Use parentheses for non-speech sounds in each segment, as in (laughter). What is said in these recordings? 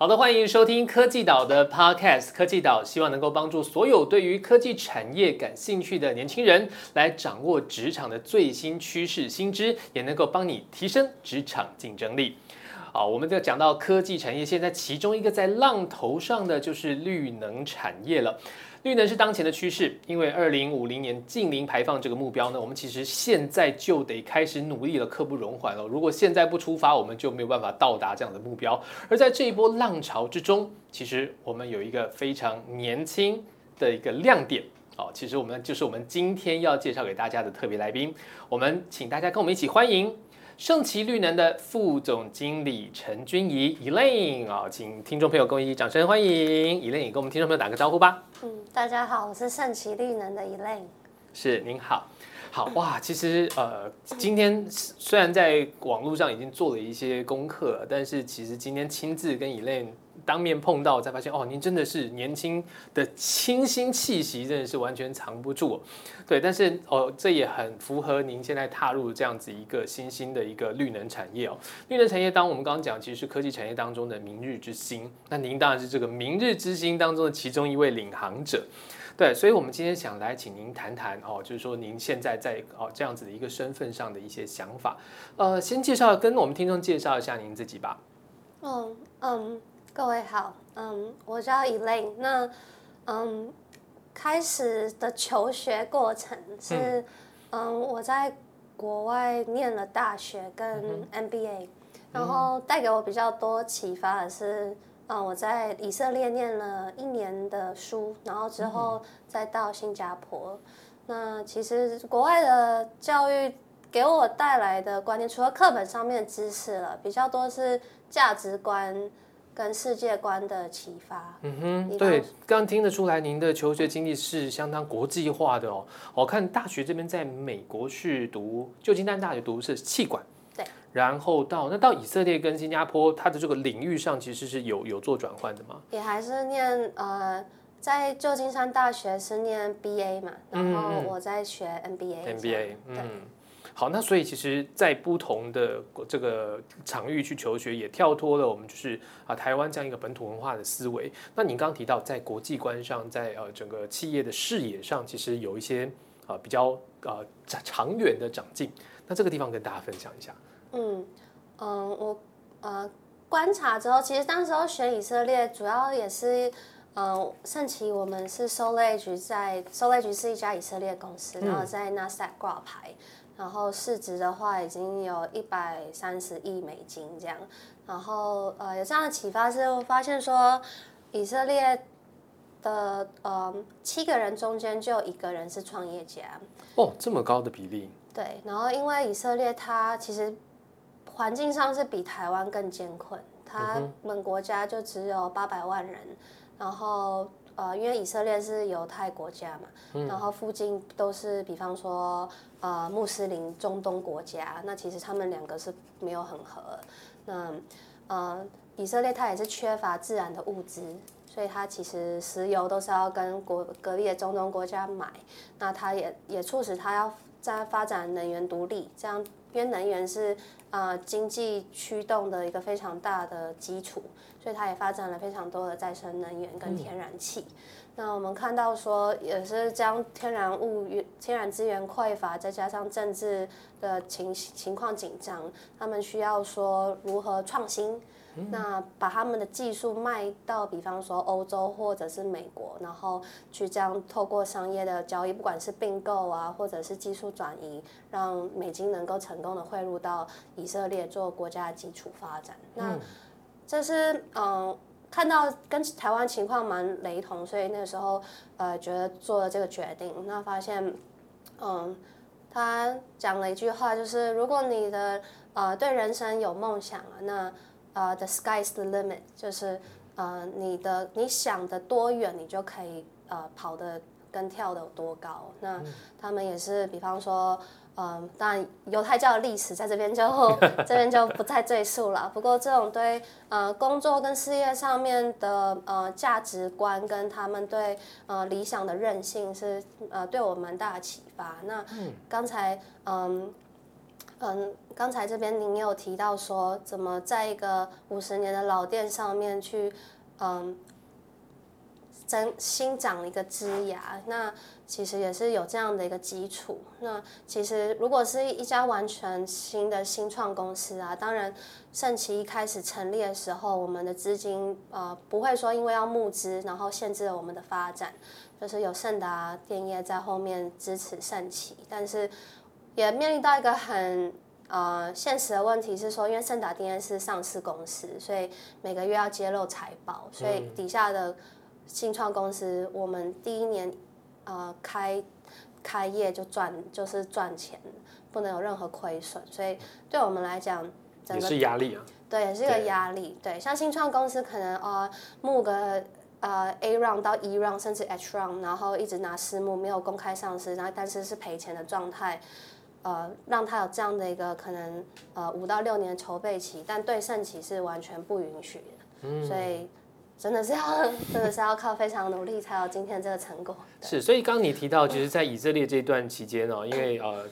好的，欢迎收听科技岛的 Podcast。科技岛希望能够帮助所有对于科技产业感兴趣的年轻人，来掌握职场的最新趋势新知，也能够帮你提升职场竞争力。好，我们就讲到科技产业，现在其中一个在浪头上的就是绿能产业了。绿能是当前的趋势，因为二零五零年近零排放这个目标呢，我们其实现在就得开始努力了，刻不容缓了。如果现在不出发，我们就没有办法到达这样的目标。而在这一波浪潮之中，其实我们有一个非常年轻的一个亮点。哦，其实我们就是我们今天要介绍给大家的特别来宾，我们请大家跟我们一起欢迎。盛奇绿能的副总经理陈君怡 Elaine 啊，请听众朋友跟我一起掌声欢迎 Elaine，跟我们听众朋友打个招呼吧。嗯，大家好，我是盛奇绿能的 Elaine。是，您好。好哇，其实呃，今天虽然在网络上已经做了一些功课，但是其实今天亲自跟 Elaine 当面碰到，才发现哦，您真的是年轻的清新气息，真的是完全藏不住。对，但是哦，这也很符合您现在踏入这样子一个新兴的一个绿能产业哦。绿能产业，当我们刚刚讲，其实是科技产业当中的明日之星。那您当然是这个明日之星当中的其中一位领航者。对，所以，我们今天想来请您谈谈哦，就是说您现在在哦这样子的一个身份上的一些想法。呃，先介绍跟我们听众介绍一下您自己吧。嗯嗯，各位好，嗯，我叫 Elaine。那嗯，开始的求学过程是嗯我在国外念了大学跟 MBA，然后带给我比较多启发的是。嗯，我在以色列念了一年的书，然后之后再到新加坡。那其实国外的教育给我带来的观念，除了课本上面的知识了，比较多是价值观跟世界观的启发。嗯哼，对，刚听得出来您的求学经历是相当国际化的哦。我看大学这边在美国是读旧金山大学读是气管。然后到那到以色列跟新加坡，它的这个领域上其实是有有做转换的吗？也还是念呃，在旧金山大学是念 BA 嘛，然后我在学 MBA。MBA，嗯，好，那所以其实，在不同的这个场域去求学，也跳脱了我们就是啊台湾这样一个本土文化的思维。那您刚刚提到在国际观上，在呃整个企业的视野上，其实有一些啊比较啊长远的长进。那这个地方跟大家分享一下。嗯嗯，我呃观察之后，其实当时候选以色列，主要也是嗯，盛奇我们是 Solage 在 Solage 是一家以色列公司，然后在 Nasdaq 挂牌，然后市值的话已经有一百三十亿美金这样，然后呃有这样的启发是，我发现说以色列的呃七个人中间就有一个人是创业家哦，这么高的比例。对，然后因为以色列它其实。环境上是比台湾更艰困，他们国家就只有八百万人，然后呃，因为以色列是犹太国家嘛，然后附近都是比方说呃穆斯林中东国家，那其实他们两个是没有很合，那呃以色列它也是缺乏自然的物资，所以它其实石油都是要跟国隔壁的中东国家买，那它也也促使它要在发展能源独立，这样因为能源是。呃，经济驱动的一个非常大的基础，所以它也发展了非常多的再生能源跟天然气。那我们看到说，也是将天然物、天然资源匮乏，再加上政治的情情况紧张，他们需要说如何创新。那把他们的技术卖到，比方说欧洲或者是美国，然后去这样透过商业的交易，不管是并购啊，或者是技术转移，让美金能够成功的汇入到以色列做国家的基础发展。那这是嗯，看到跟台湾情况蛮雷同，所以那个时候呃觉得做了这个决定。那发现嗯，他讲了一句话，就是如果你的呃对人生有梦想啊，那呃，the sky's the limit，就是呃，你的你想的多远，你就可以呃跑的跟跳的有多高。那他们也是，比方说，嗯，当然犹太教的历史在这边就 (laughs) 这边就不再赘述了。不过这种对呃工作跟事业上面的呃价值观跟他们对呃理想的韧性是呃对我蛮大的启发。那刚才嗯。嗯，刚才这边您有提到说，怎么在一个五十年的老店上面去，嗯，增新长一个枝芽，那其实也是有这样的一个基础。那其实如果是一家完全新的新创公司啊，当然盛奇一开始成立的时候，我们的资金呃不会说因为要募资，然后限制了我们的发展，就是有盛达电业在后面支持盛奇，但是也面临到一个很呃现实的问题是说，因为盛达电业是上市公司，所以每个月要揭露财报，所以底下的。新创公司，我们第一年，呃，开开业就赚，就是赚钱，不能有任何亏损，所以对。我们来讲，也是压力啊。对，也是一个压力。对，像新创公司可能呃募个呃 A round 到 E round 甚至 H round，然后一直拿私募，没有公开上市，然后但是是赔钱的状态，呃，让他有这样的一个可能呃五到六年筹备期，但对盛期是完全不允许的，所以。真的是要，真的是要靠非常努力才有今天这个成果。是，所以刚刚你提到，其实，在以色列这段期间哦，因为呃，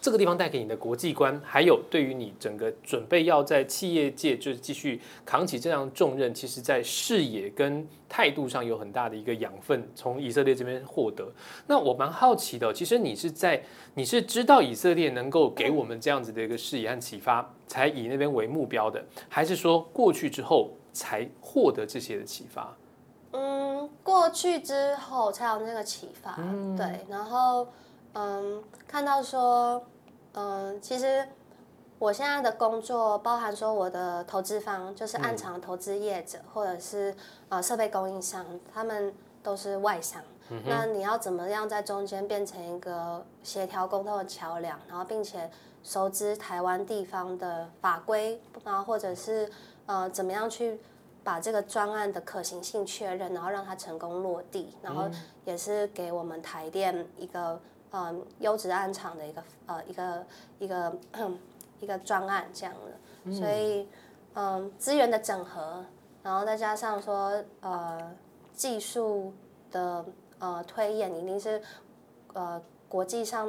这个地方带给你的国际观，还有对于你整个准备要在企业界就是继续扛起这样重任，其实在视野跟态度上有很大的一个养分，从以色列这边获得。那我蛮好奇的，其实你是在你是知道以色列能够给我们这样子的一个视野和启发，才以那边为目标的，还是说过去之后？才获得这些的启发。嗯，过去之后才有那个启发。对，然后嗯，看到说，嗯，其实我现在的工作包含说我的投资方就是暗场投资业者，或者是呃设备供应商，他们都是外商。那你要怎么样在中间变成一个协调沟通的桥梁，然后并且熟知台湾地方的法规然后，或者是。呃，怎么样去把这个专案的可行性确认，然后让它成功落地，然后也是给我们台电一个嗯优质暗场的一个呃一个一个 (clears throat) 一个专案这样的，所以嗯资源的整合，然后再加上说呃技术的呃推演，一定是呃国际上。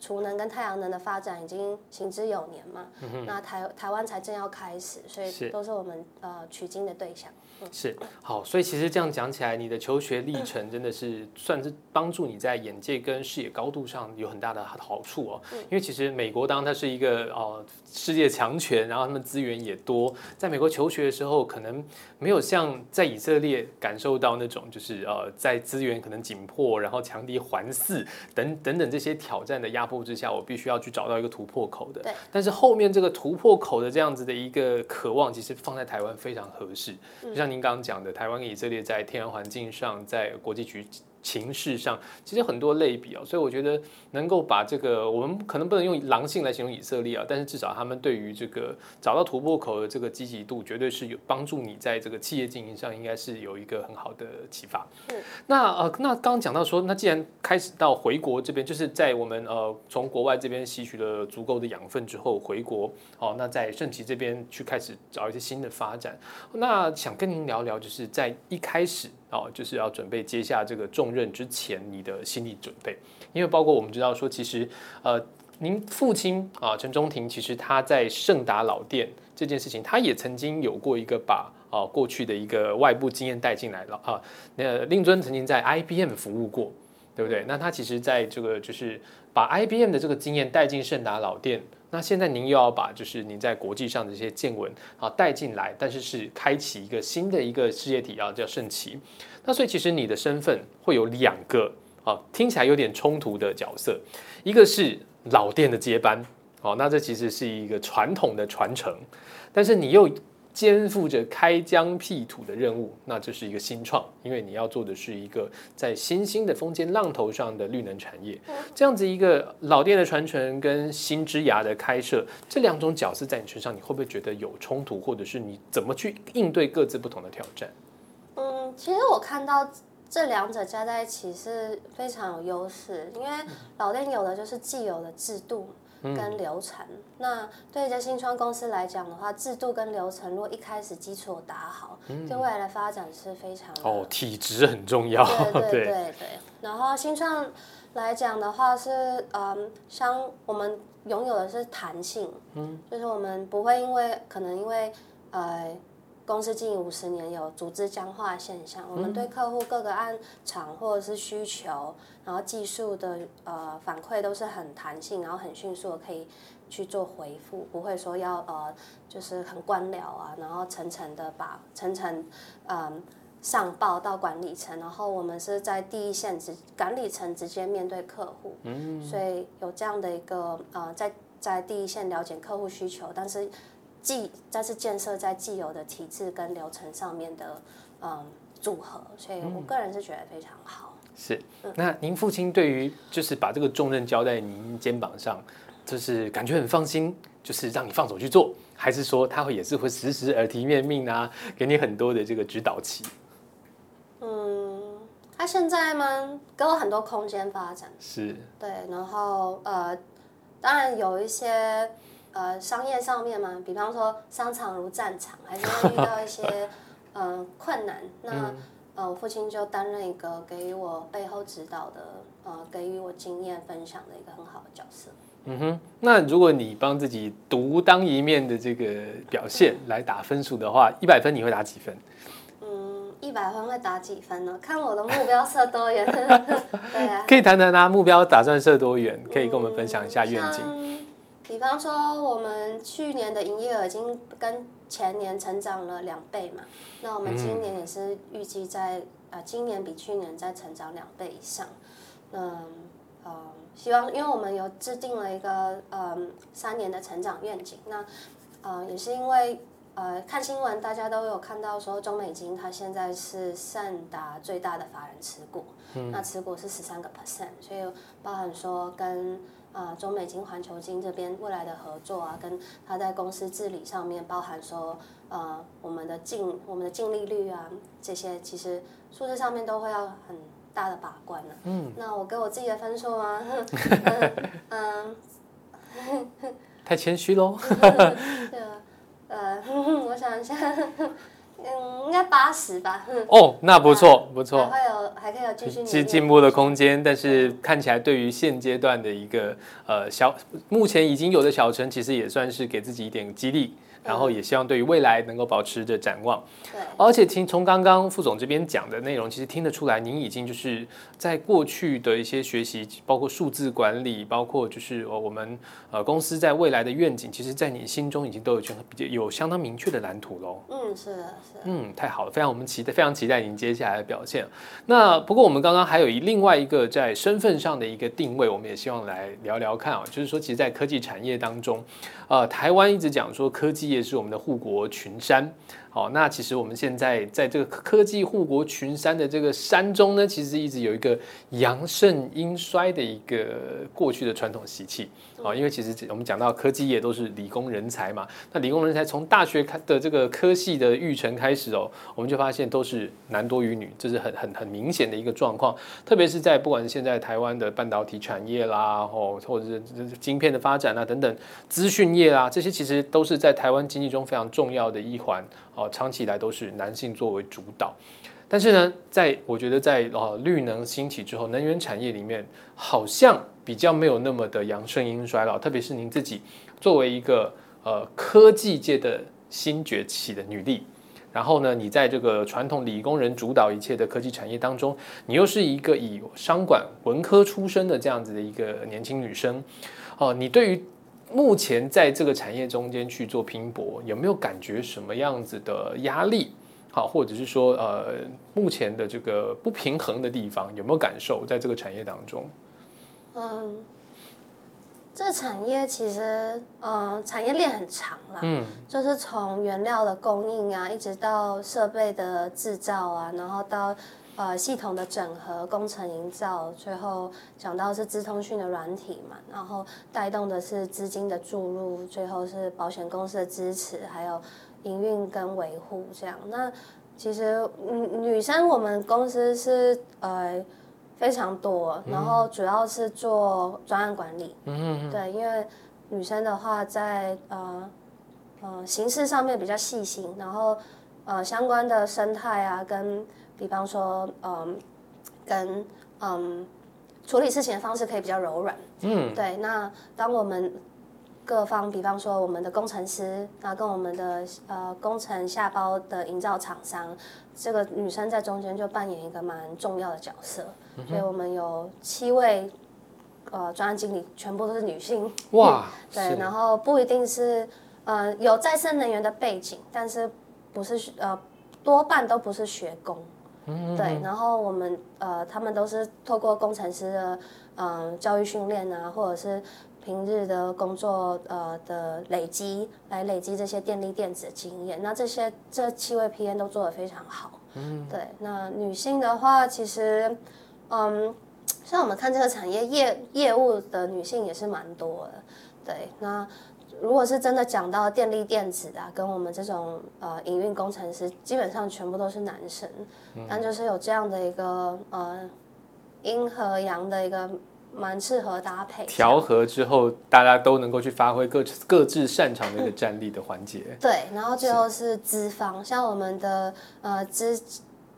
储能跟太阳能的发展已经行之有年嘛，那台台湾才正要开始，所以都是我们呃取经的对象。是好，所以其实这样讲起来，你的求学历程真的是算是帮助你在眼界跟视野高度上有很大的好处哦。因为其实美国当它是一个呃世界强权，然后他们资源也多，在美国求学的时候，可能没有像在以色列感受到那种就是呃在资源可能紧迫，然后强敌环伺等等等这些挑战的压迫之下，我必须要去找到一个突破口的。对。但是后面这个突破口的这样子的一个渴望，其实放在台湾非常合适，就像。您刚刚讲的，台湾跟以色列在天然环境上，在国际局。情势上其实很多类比哦，所以我觉得能够把这个，我们可能不能用狼性来形容以色列啊，但是至少他们对于这个找到突破口的这个积极度，绝对是有帮助你在这个企业经营上，应该是有一个很好的启发。嗯，那呃，那刚刚讲到说，那既然开始到回国这边，就是在我们呃从国外这边吸取了足够的养分之后回国，哦，那在圣奇这边去开始找一些新的发展，那想跟您聊聊，就是在一开始。哦，就是要准备接下这个重任之前，你的心理准备，因为包括我们知道说，其实呃，您父亲啊，陈中庭，其实他在盛达老店这件事情，他也曾经有过一个把啊过去的一个外部经验带进来了啊。那令尊曾经在 IBM 服务过，对不对？那他其实在这个就是把 IBM 的这个经验带进盛达老店。那现在您又要把就是您在国际上的一些见闻啊带进来，但是是开启一个新的一个世界体啊，叫圣奇。那所以其实你的身份会有两个啊，听起来有点冲突的角色，一个是老店的接班哦，那这其实是一个传统的传承，但是你又。肩负着开疆辟土的任务，那这是一个新创，因为你要做的是一个在新兴的风尖浪头上的绿能产业，这样子一个老店的传承跟新枝芽的开设，这两种角色在你身上，你会不会觉得有冲突，或者是你怎么去应对各自不同的挑战？嗯，其实我看到这两者加在一起是非常有优势，因为老店有的就是既有的制度。跟流程。那对一家新创公司来讲的话，制度跟流程如果一开始基础打好，对未来的发展是非常哦，体质很重要。(laughs) 对对对对。然后新创来讲的话是，嗯，像我们拥有的是弹性，嗯，就是我们不会因为可能因为呃。公司经营五十年，有组织僵化现象。我们对客户各个案场或者是需求，然后技术的呃反馈都是很弹性，然后很迅速的可以去做回复，不会说要呃就是很官僚啊，然后层层的把层层嗯上报到管理层，然后我们是在第一线直管理层直接面对客户，嗯所以有这样的一个呃在在第一线了解客户需求，但是。既但是建设在既有的体制跟流程上面的嗯组合，所以我个人是觉得非常好。是，那您父亲对于就是把这个重任交在您肩膀上，就是感觉很放心，就是让你放手去做，还是说他会也是会时时耳提面命啊，给你很多的这个指导期？嗯，他现在吗？给我很多空间发展。是，对，然后呃，当然有一些。呃，商业上面嘛，比方说商场如战场，还是会遇到一些 (laughs) 呃困难。那呃，我父亲就担任一个给予我背后指导的，呃，给予我经验分享的一个很好的角色。嗯哼，那如果你帮自己独当一面的这个表现来打分数的话，一百分你会打几分？嗯，一百分会打几分呢？看我的目标设多远。对啊。可以谈谈啊，目标打算设多远？可以跟我们分享一下愿景。比方说，我们去年的营业额已经跟前年成长了两倍嘛，那我们今年也是预计在呃，今年比去年再成长两倍以上。嗯呃，希望因为我们有制定了一个嗯三年的成长愿景，那呃也是因为呃看新闻大家都有看到说中美金它现在是善达最大的法人持股，那持股是十三个 percent，所以包含说跟。啊，中美金、环球金这边未来的合作啊，跟他在公司治理上面，包含说，呃，我们的净、我们的净利率啊，这些其实数字上面都会要很大的把关了。嗯，那我给我自己的分数啊？(laughs) (laughs) 嗯，太谦虚喽。(laughs) 呃，我想一下。嗯，应该八十吧。哦，那不错，不错。还有还可以有继续进进步的空间，但是看起来对于现阶段的一个呃小，目前已经有的小陈，其实也算是给自己一点激励。然后也希望对于未来能够保持着展望，对。而且听从刚刚副总这边讲的内容，其实听得出来，您已经就是在过去的一些学习，包括数字管理，包括就是呃我们呃公司在未来的愿景，其实在你心中已经都有比较有相当明确的蓝图喽。嗯，是的，是。嗯，太好了，非常我们期待，非常期待您接下来的表现。那不过我们刚刚还有一另外一个在身份上的一个定位，我们也希望来聊聊看啊，就是说，其实，在科技产业当中。呃，台湾一直讲说科技业是我们的护国群山。哦，那其实我们现在在这个科技护国群山的这个山中呢，其实一直有一个阳盛阴衰的一个过去的传统习气。啊，因为其实我们讲到科技业都是理工人才嘛，那理工人才从大学开的这个科系的育成开始哦，我们就发现都是男多于女，这是很很很明显的一个状况。特别是在不管是现在台湾的半导体产业啦，哦，或者是晶片的发展啊等等，资讯业啊，这些其实都是在台湾经济中非常重要的一环。哦，长期以来都是男性作为主导，但是呢，在我觉得在呃绿能兴起之后，能源产业里面好像比较没有那么的阳盛阴衰了。特别是您自己作为一个呃科技界的新崛起的女力，然后呢，你在这个传统理工人主导一切的科技产业当中，你又是一个以商管文科出身的这样子的一个年轻女生，哦，你对于。目前在这个产业中间去做拼搏，有没有感觉什么样子的压力？好，或者是说，呃，目前的这个不平衡的地方，有没有感受在这个产业当中？嗯，这产业其实，呃，产业链很长啦，嗯，就是从原料的供应啊，一直到设备的制造啊，然后到。呃，系统的整合、工程营造，最后讲到是资通讯的软体嘛，然后带动的是资金的注入，最后是保险公司的支持，还有营运跟维护这样。那其实女女生我们公司是呃非常多，然后主要是做专案管理，嗯对，因为女生的话在呃呃形式上面比较细心，然后呃相关的生态啊，跟比方说嗯跟嗯处理事情的方式可以比较柔软。嗯，对。那当我们各方，比方说我们的工程师，那跟我们的呃工程下包的营造厂商，这个女生在中间就扮演一个蛮重要的角色。所以我们有七位呃专案经理，全部都是女性。哇，(laughs) 对，然后不一定是呃有再生能源的背景，但是不是呃多半都不是学工。对，然后我们呃，他们都是透过工程师的嗯教育训练啊，或者是平日的工作呃的累积，来累积这些电力电子的经验。那这些这七位 P N 都做得非常好。嗯，对。那女性的话，其实嗯，像我们看这个产业业业务的女性也是蛮多的。对，那。如果是真的讲到电力电子啊，跟我们这种呃营运工程师，基本上全部都是男生，但就是有这样的一个呃阴和阳的一个蛮适合搭配，调和之后大家都能够去发挥各各自擅长的一个战力的环节。(laughs) 对，然后最后是资方，像我们的呃资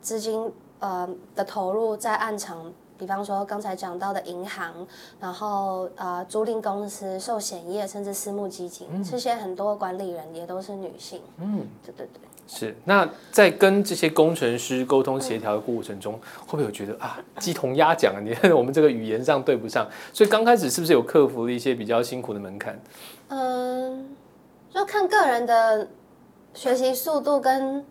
资金呃的投入在暗场。比方说刚才讲到的银行，然后呃租赁公司、寿险业，甚至私募基金，这些很多管理人也都是女性。嗯，对对对。是。那在跟这些工程师沟通协调的过程中，会不会有觉得啊鸡同鸭讲啊？你看 (laughs) 我们这个语言上对不上，所以刚开始是不是有克服了一些比较辛苦的门槛？嗯，就看个人的学习速度跟。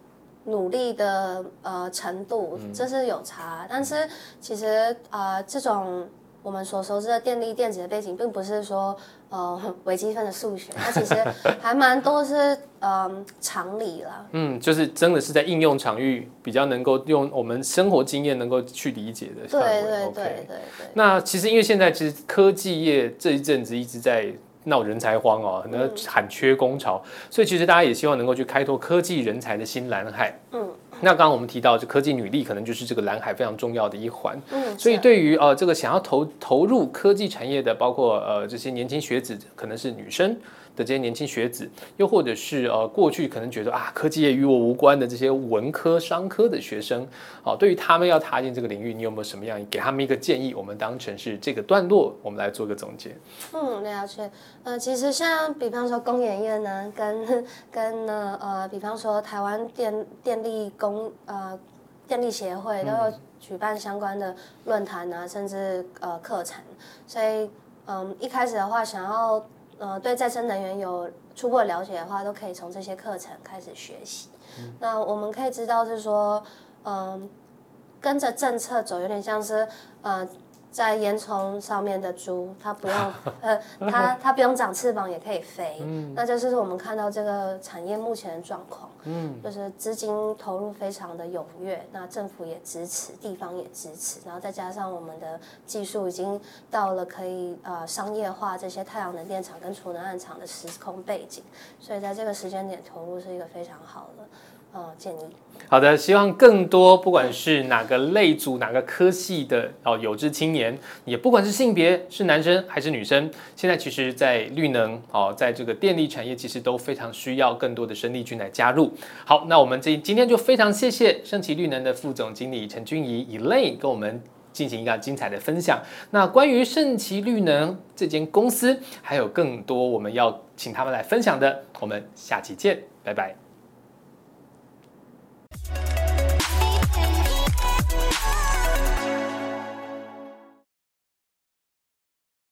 努力的呃程度，这是有差，但是其实啊，这种我们所熟知的电力电子的背景，并不是说呃 (laughs) 微积分的数学，它其实 (laughs) 还蛮多是嗯常理了。嗯，就是真的是在应用场域比较能够用我们生活经验能够去理解的。对对对对对。那其实因为现在其实科技业这一阵子一直在。闹人才荒哦，很多喊缺工潮，所以其实大家也希望能够去开拓科技人才的新蓝海。嗯，那刚刚我们提到，就科技女力可能就是这个蓝海非常重要的一环。嗯，所以对于呃这个想要投投入科技产业的，包括呃这些年轻学子，可能是女生。的这些年轻学子，又或者是呃过去可能觉得啊科技业与我无关的这些文科、商科的学生，好，对于他们要踏进这个领域，你有没有什么样给他们一个建议？我们当成是这个段落，我们来做个总结。嗯，了解。呃，其实像比方说工研院呢，跟跟呢呃，比方说台湾电电力工呃电力协会都有举办相关的论坛啊，甚至呃课程。所以嗯，一开始的话想要。呃，对再生能源有初步的了解的话，都可以从这些课程开始学习。那我们可以知道是说，嗯，跟着政策走，有点像是呃。在烟囱上面的猪，它不用，(laughs) 呃，它它不用长翅膀也可以飞，嗯，那就是我们看到这个产业目前的状况，嗯，就是资金投入非常的踊跃，那政府也支持，地方也支持，然后再加上我们的技术已经到了可以呃商业化这些太阳能电厂跟储能暗厂的时空背景，所以在这个时间点投入是一个非常好的。呃，建议好的，希望更多不管是哪个类组、哪个科系的哦有志青年，也不管是性别是男生还是女生，现在其实，在绿能哦，在这个电力产业，其实都非常需要更多的生力军来加入。好，那我们这今天就非常谢谢盛奇绿能的副总经理陈君怡 Elaine 跟我们进行一个精彩的分享。那关于盛奇绿能这间公司，还有更多我们要请他们来分享的，我们下期见，拜拜。